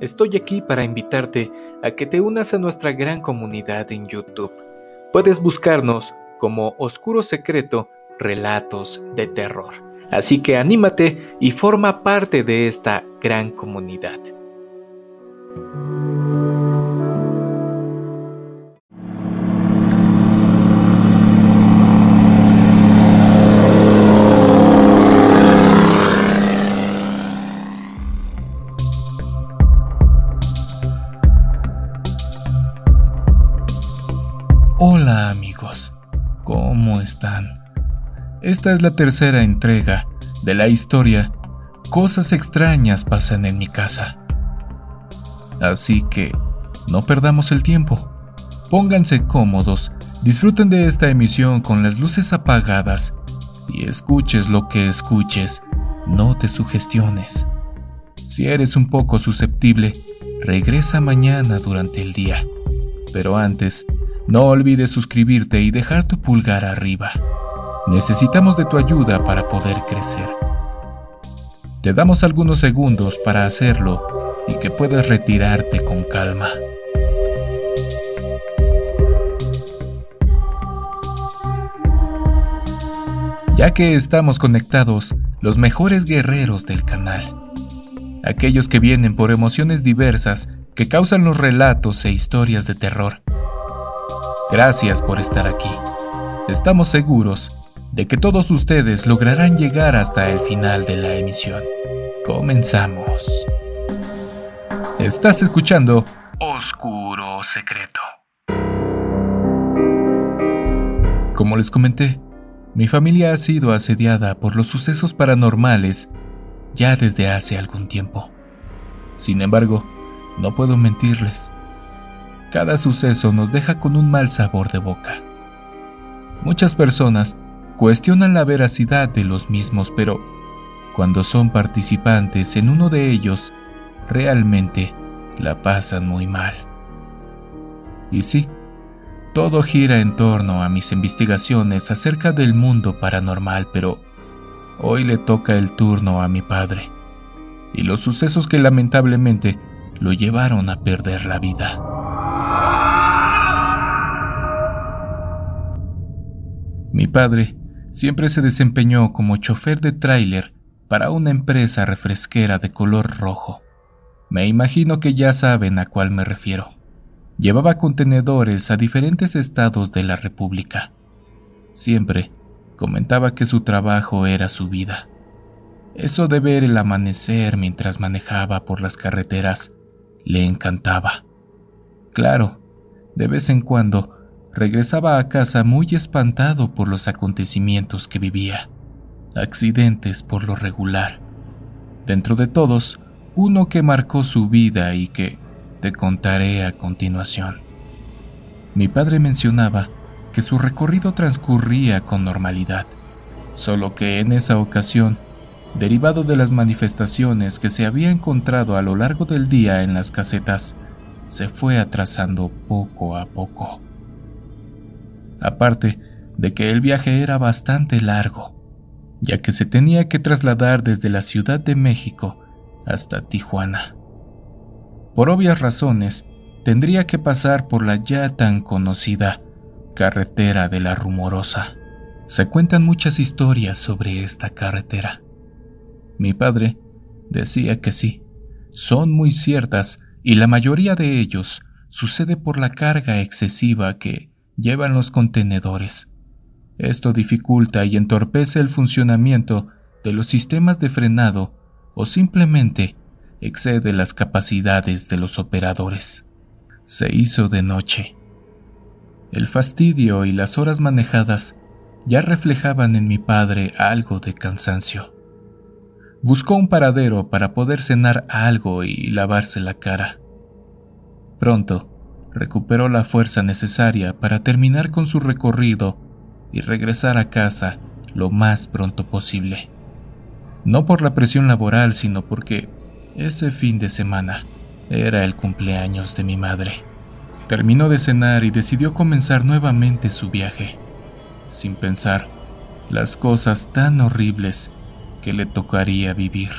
estoy aquí para invitarte a que te unas a nuestra gran comunidad en YouTube. Puedes buscarnos como Oscuro Secreto Relatos de Terror. Así que anímate y forma parte de esta gran comunidad. Amigos, ¿cómo están? Esta es la tercera entrega de la historia Cosas extrañas pasan en mi casa. Así que no perdamos el tiempo. Pónganse cómodos, disfruten de esta emisión con las luces apagadas y escuches lo que escuches, no te sugestiones. Si eres un poco susceptible, regresa mañana durante el día. Pero antes, no olvides suscribirte y dejar tu pulgar arriba. Necesitamos de tu ayuda para poder crecer. Te damos algunos segundos para hacerlo y que puedas retirarte con calma. Ya que estamos conectados, los mejores guerreros del canal. Aquellos que vienen por emociones diversas que causan los relatos e historias de terror Gracias por estar aquí. Estamos seguros de que todos ustedes lograrán llegar hasta el final de la emisión. Comenzamos. Estás escuchando Oscuro Secreto. Como les comenté, mi familia ha sido asediada por los sucesos paranormales ya desde hace algún tiempo. Sin embargo, no puedo mentirles cada suceso nos deja con un mal sabor de boca. Muchas personas cuestionan la veracidad de los mismos, pero cuando son participantes en uno de ellos, realmente la pasan muy mal. Y sí, todo gira en torno a mis investigaciones acerca del mundo paranormal, pero hoy le toca el turno a mi padre, y los sucesos que lamentablemente lo llevaron a perder la vida. Mi padre siempre se desempeñó como chofer de tráiler para una empresa refresquera de color rojo. Me imagino que ya saben a cuál me refiero. Llevaba contenedores a diferentes estados de la República. Siempre comentaba que su trabajo era su vida. Eso de ver el amanecer mientras manejaba por las carreteras le encantaba. Claro, de vez en cuando regresaba a casa muy espantado por los acontecimientos que vivía. Accidentes por lo regular. Dentro de todos, uno que marcó su vida y que te contaré a continuación. Mi padre mencionaba que su recorrido transcurría con normalidad, solo que en esa ocasión, derivado de las manifestaciones que se había encontrado a lo largo del día en las casetas, se fue atrasando poco a poco. Aparte de que el viaje era bastante largo, ya que se tenía que trasladar desde la Ciudad de México hasta Tijuana. Por obvias razones, tendría que pasar por la ya tan conocida carretera de la Rumorosa. Se cuentan muchas historias sobre esta carretera. Mi padre decía que sí, son muy ciertas y la mayoría de ellos sucede por la carga excesiva que llevan los contenedores. Esto dificulta y entorpece el funcionamiento de los sistemas de frenado o simplemente excede las capacidades de los operadores. Se hizo de noche. El fastidio y las horas manejadas ya reflejaban en mi padre algo de cansancio. Buscó un paradero para poder cenar algo y lavarse la cara. Pronto, recuperó la fuerza necesaria para terminar con su recorrido y regresar a casa lo más pronto posible. No por la presión laboral, sino porque ese fin de semana era el cumpleaños de mi madre. Terminó de cenar y decidió comenzar nuevamente su viaje, sin pensar las cosas tan horribles que le tocaría vivir.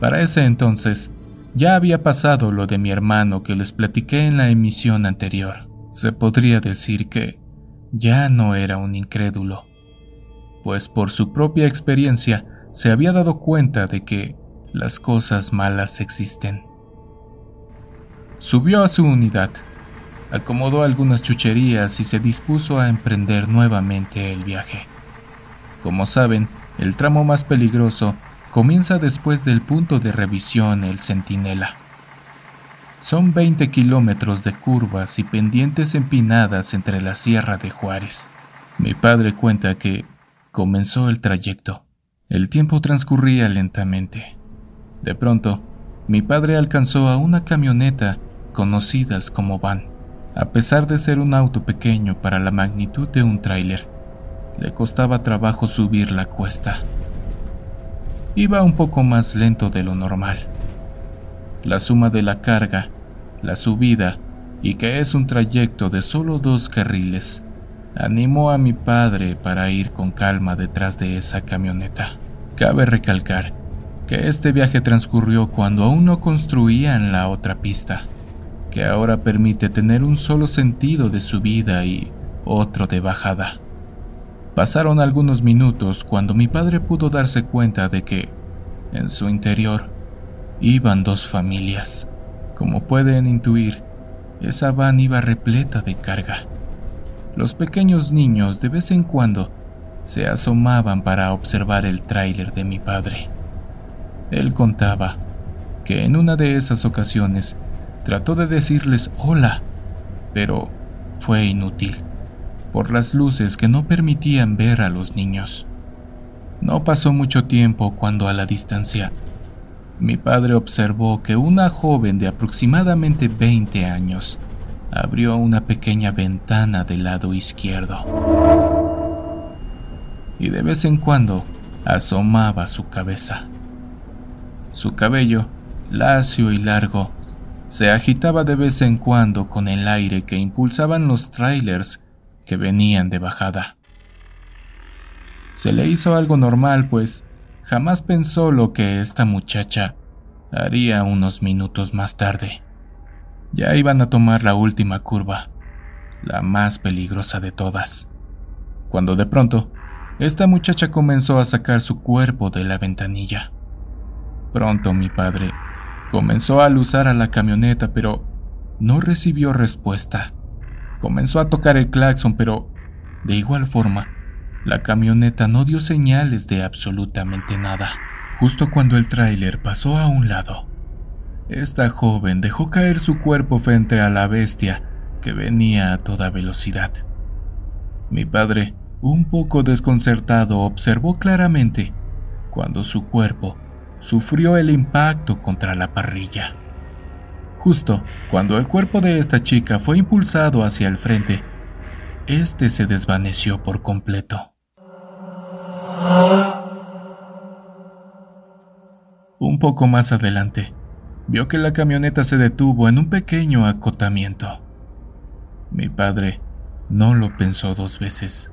Para ese entonces, Ya había pasado lo de mi hermano que les platiqué en la emisión anterior. Se podría decir que ya no era un incrédulo, pues por su propia experiencia se había dado cuenta de que las cosas malas existen. Subió a su unidad, acomodó algunas chucherías y se dispuso a emprender nuevamente el viaje. Como saben, el tramo más peligroso comienza después del punto de revisión El Centinela. Son 20 kilómetros de curvas y pendientes empinadas entre la Sierra de Juárez. Mi padre cuenta que comenzó el trayecto. El tiempo transcurría lentamente. De pronto, mi padre alcanzó a una camioneta conocidas como van. A pesar de ser un auto pequeño para la magnitud de un tráiler, le costaba trabajo subir la cuesta iba un poco más lento de lo normal. La suma de la carga, la subida y que es un trayecto de solo dos carriles, animó a mi padre para ir con calma detrás de esa camioneta. Cabe recalcar que este viaje transcurrió cuando aún no construían la otra pista, que ahora permite tener un solo sentido de subida y otro de bajada. Pasaron algunos minutos cuando mi padre pudo darse cuenta de que, en su interior, iban dos familias. Como pueden intuir, esa van iba repleta de carga. Los pequeños niños de vez en cuando se asomaban para observar el tráiler de mi padre. Él contaba que en una de esas ocasiones trató de decirles hola, pero fue inútil por las luces que no permitían ver a los niños. No pasó mucho tiempo cuando a la distancia mi padre observó que una joven de aproximadamente 20 años abrió una pequeña ventana del lado izquierdo y de vez en cuando asomaba su cabeza. Su cabello, lacio y largo, se agitaba de vez en cuando con el aire que impulsaban los trailers que venían de bajada. Se le hizo algo normal, pues jamás pensó lo que esta muchacha haría unos minutos más tarde. Ya iban a tomar la última curva, la más peligrosa de todas, cuando de pronto esta muchacha comenzó a sacar su cuerpo de la ventanilla. Pronto mi padre comenzó a luzar a la camioneta, pero no recibió respuesta. Comenzó a tocar el claxon, pero de igual forma, la camioneta no dio señales de absolutamente nada. Justo cuando el tráiler pasó a un lado, esta joven dejó caer su cuerpo frente a la bestia que venía a toda velocidad. Mi padre, un poco desconcertado, observó claramente cuando su cuerpo sufrió el impacto contra la parrilla. Justo cuando el cuerpo de esta chica fue impulsado hacia el frente, este se desvaneció por completo. Un poco más adelante, vio que la camioneta se detuvo en un pequeño acotamiento. Mi padre no lo pensó dos veces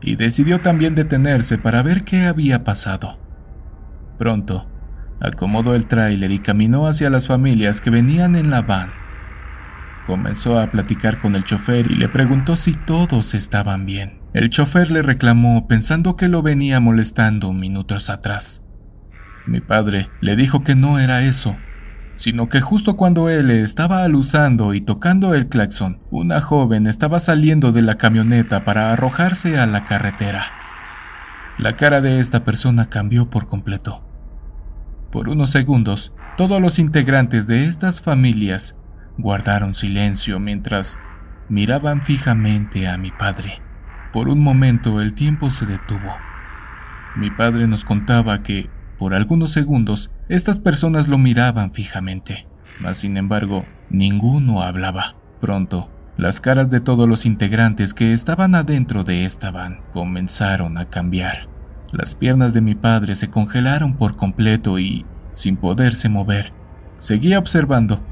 y decidió también detenerse para ver qué había pasado. Pronto, acomodó el tráiler y caminó hacia las familias que venían en la van. Comenzó a platicar con el chofer y le preguntó si todos estaban bien. El chofer le reclamó pensando que lo venía molestando minutos atrás. Mi padre le dijo que no era eso, sino que justo cuando él estaba aluzando y tocando el claxon, una joven estaba saliendo de la camioneta para arrojarse a la carretera. La cara de esta persona cambió por completo. Por unos segundos, todos los integrantes de estas familias guardaron silencio mientras miraban fijamente a mi padre. Por un momento el tiempo se detuvo. Mi padre nos contaba que, por algunos segundos, estas personas lo miraban fijamente, mas sin embargo, ninguno hablaba. Pronto, las caras de todos los integrantes que estaban adentro de esta van comenzaron a cambiar. Las piernas de mi padre se congelaron por completo y, sin poderse mover, seguía observando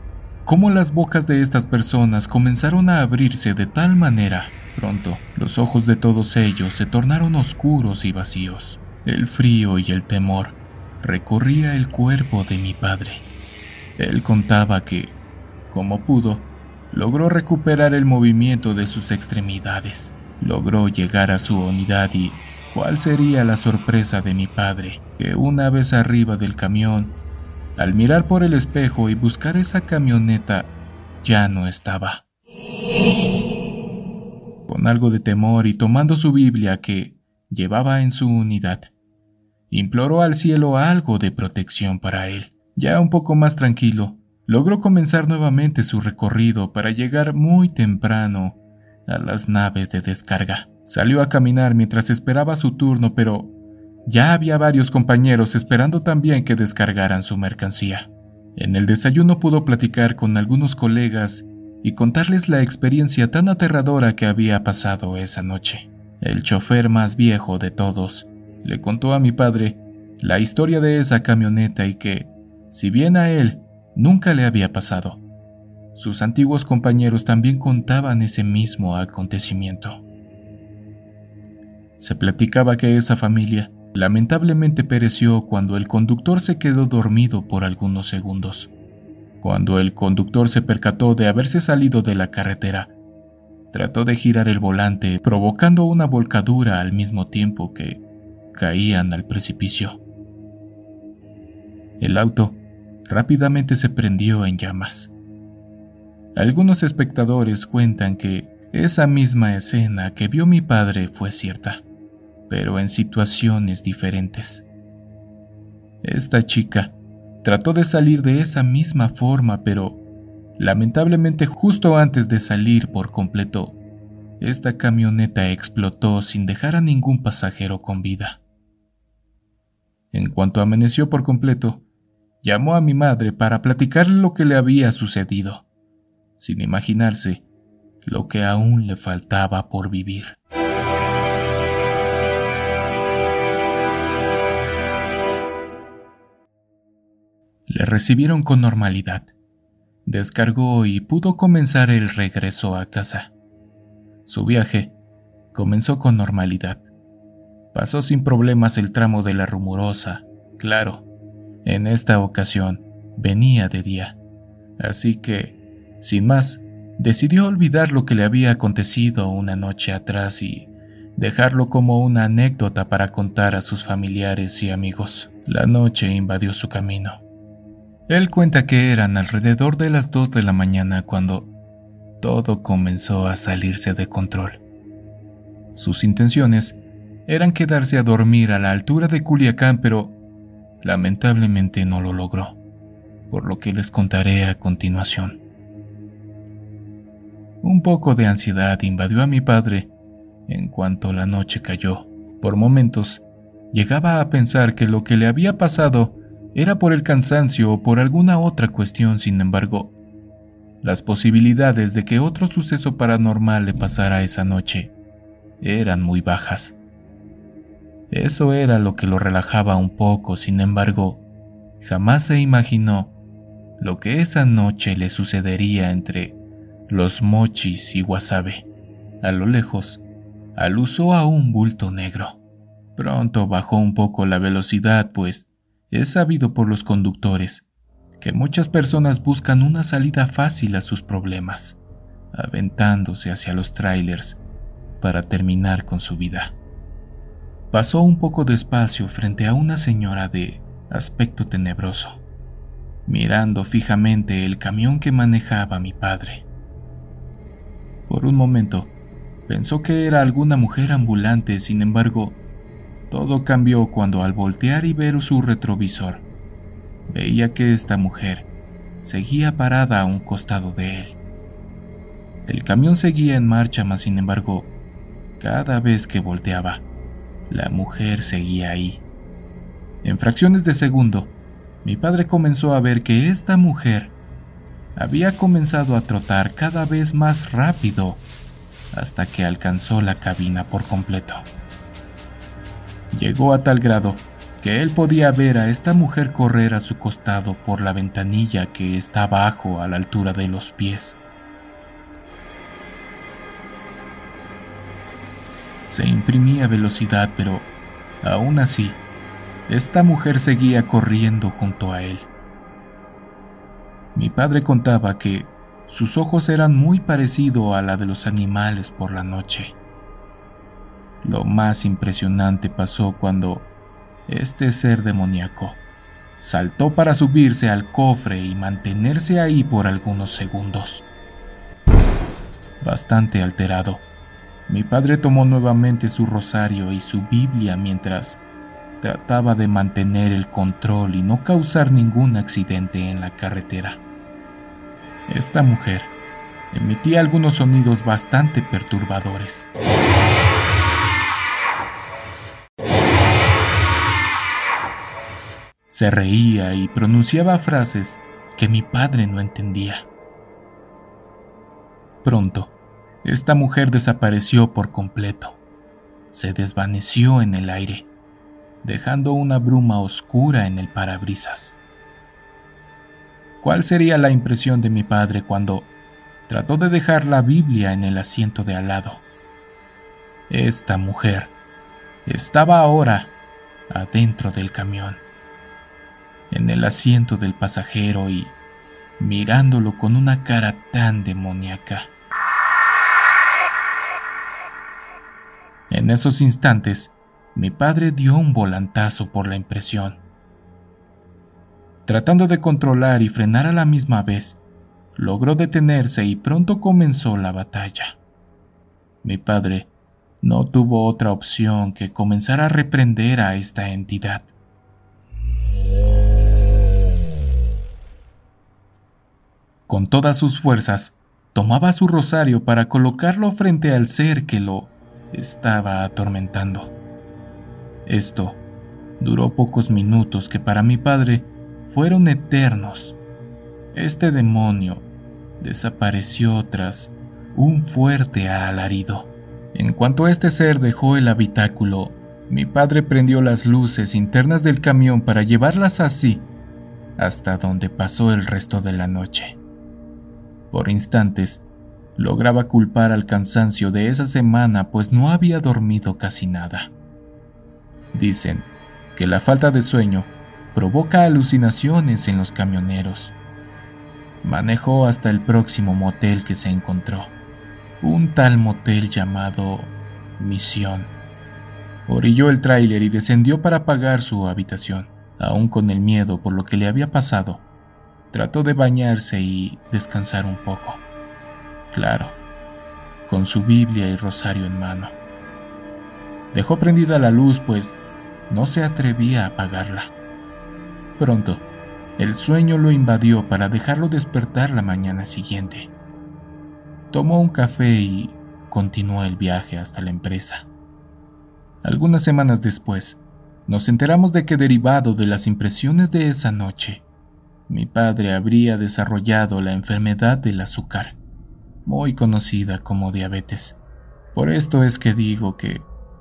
cómo las bocas de estas personas comenzaron a abrirse de tal manera. Pronto, los ojos de todos ellos se tornaron oscuros y vacíos. El frío y el temor recorría el cuerpo de mi padre. Él contaba que, como pudo, logró recuperar el movimiento de sus extremidades, logró llegar a su unidad y cuál sería la sorpresa de mi padre, que una vez arriba del camión, al mirar por el espejo y buscar esa camioneta, ya no estaba. Con algo de temor y tomando su Biblia que llevaba en su unidad, imploró al cielo algo de protección para él. Ya un poco más tranquilo, logró comenzar nuevamente su recorrido para llegar muy temprano a las naves de descarga. Salió a caminar mientras esperaba su turno, pero ya había varios compañeros esperando también que descargaran su mercancía. En el desayuno pudo platicar con algunos colegas y contarles la experiencia tan aterradora que había pasado esa noche. El chofer más viejo de todos le contó a mi padre la historia de esa camioneta y que, si bien a él nunca le había pasado, sus antiguos compañeros también contaban ese mismo acontecimiento. Se platicaba que esa familia lamentablemente pereció cuando el conductor se quedó dormido por algunos segundos. Cuando el conductor se percató de haberse salido de la carretera, trató de girar el volante, provocando una volcadura al mismo tiempo que caían al precipicio. El auto rápidamente se prendió en llamas. Algunos espectadores cuentan que esa misma escena que vio mi padre fue cierta, pero en situaciones diferentes. Esta chica trató de salir de esa misma forma, pero lamentablemente justo antes de salir por completo, esta camioneta explotó sin dejar a ningún pasajero con vida. En cuanto amaneció por completo, llamó a mi madre para platicarle lo que le había sucedido, sin imaginarse lo que aún le faltaba por vivir. Le recibieron con normalidad. Descargó y pudo comenzar el regreso a casa. Su viaje comenzó con normalidad. Pasó sin problemas el tramo de la rumorosa, claro, en esta ocasión venía de día, así que, sin más, decidió olvidar lo que le había acontecido una noche atrás y dejarlo como una anécdota para contar a sus familiares y amigos. La noche invadió su camino. Él cuenta que eran alrededor de las 2 de la mañana cuando todo comenzó a salirse de control. Sus intenciones eran quedarse a dormir a la altura de Culiacán, pero Lamentablemente no lo logró, por lo que les contaré a continuación. Un poco de ansiedad invadió a mi padre en cuanto la noche cayó. Por momentos, llegaba a pensar que lo que le había pasado era por el cansancio o por alguna otra cuestión, sin embargo, las posibilidades de que otro suceso paranormal le pasara esa noche eran muy bajas. Eso era lo que lo relajaba un poco, sin embargo, jamás se imaginó lo que esa noche le sucedería entre los mochis y wasabe. A lo lejos, alusó a un bulto negro. Pronto bajó un poco la velocidad, pues es sabido por los conductores que muchas personas buscan una salida fácil a sus problemas, aventándose hacia los trailers para terminar con su vida. Pasó un poco despacio frente a una señora de aspecto tenebroso, mirando fijamente el camión que manejaba mi padre. Por un momento, pensó que era alguna mujer ambulante, sin embargo, todo cambió cuando al voltear y ver su retrovisor, veía que esta mujer seguía parada a un costado de él. El camión seguía en marcha, mas sin embargo, cada vez que volteaba, la mujer seguía ahí. En fracciones de segundo, mi padre comenzó a ver que esta mujer había comenzado a trotar cada vez más rápido hasta que alcanzó la cabina por completo. Llegó a tal grado que él podía ver a esta mujer correr a su costado por la ventanilla que está abajo a la altura de los pies. Se imprimía velocidad, pero aún así, esta mujer seguía corriendo junto a él. Mi padre contaba que sus ojos eran muy parecidos a la de los animales por la noche. Lo más impresionante pasó cuando este ser demoníaco saltó para subirse al cofre y mantenerse ahí por algunos segundos. Bastante alterado, mi padre tomó nuevamente su rosario y su Biblia mientras trataba de mantener el control y no causar ningún accidente en la carretera. Esta mujer emitía algunos sonidos bastante perturbadores. Se reía y pronunciaba frases que mi padre no entendía. Pronto, esta mujer desapareció por completo. Se desvaneció en el aire, dejando una bruma oscura en el parabrisas. ¿Cuál sería la impresión de mi padre cuando trató de dejar la Biblia en el asiento de al lado? Esta mujer estaba ahora adentro del camión, en el asiento del pasajero y mirándolo con una cara tan demoníaca. En esos instantes, mi padre dio un volantazo por la impresión Tratando de controlar y frenar a la misma vez, logró detenerse y pronto comenzó la batalla. Mi padre no tuvo otra opción que comenzar a reprender a esta entidad. Con todas sus fuerzas, tomaba su rosario para colocarlo frente al ser que lo estaba atormentando. Esto duró pocos minutos que para mi padre fueron eternos. Este demonio desapareció tras un fuerte alarido. En cuanto este ser dejó el habitáculo, mi padre prendió las luces internas del camión para llevarlas así hasta donde pasó el resto de la noche. Por instantes, lograba culpar al cansancio de esa semana pues no había dormido casi nada. Dicen que la falta de sueño provoca alucinaciones en los camioneros. Manejó hasta el próximo motel que se encontró, un tal motel llamado Misión. Orilló el tráiler y descendió para pagar su habitación, aún con el miedo por lo que le había pasado. Trató de bañarse y descansar un poco. Claro, con su Biblia y rosario en mano. Dejó prendida la luz, pues no se atrevía a apagarla. Pronto, el sueño lo invadió para dejarlo despertar la mañana siguiente. Tomó un café y continuó el viaje hasta la empresa. Algunas semanas después, nos enteramos de que derivado de las impresiones de esa noche, mi padre habría desarrollado la enfermedad del azúcar, muy conocida como diabetes. Por esto es que digo que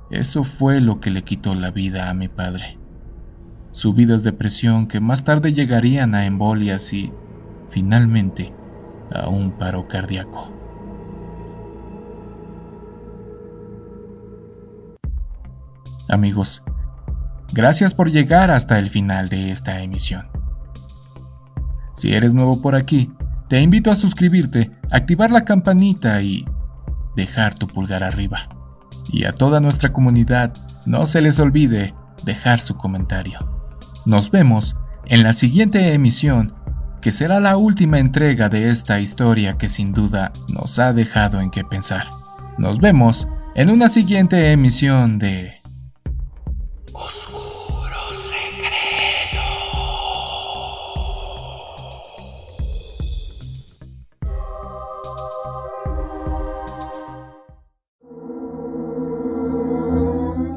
eso fue lo que le quitó la vida a mi padre subidas de presión que más tarde llegarían a embolias y, finalmente, a un paro cardíaco. Amigos, gracias por llegar hasta el final de esta emisión. Si eres nuevo por aquí, te invito a suscribirte, activar la campanita y dejar tu pulgar arriba. Y a toda nuestra comunidad, no se les olvide dejar su comentario. Nos vemos en la siguiente emisión, que será la última entrega de esta historia que sin duda nos ha dejado en qué pensar. Nos vemos en una siguiente emisión de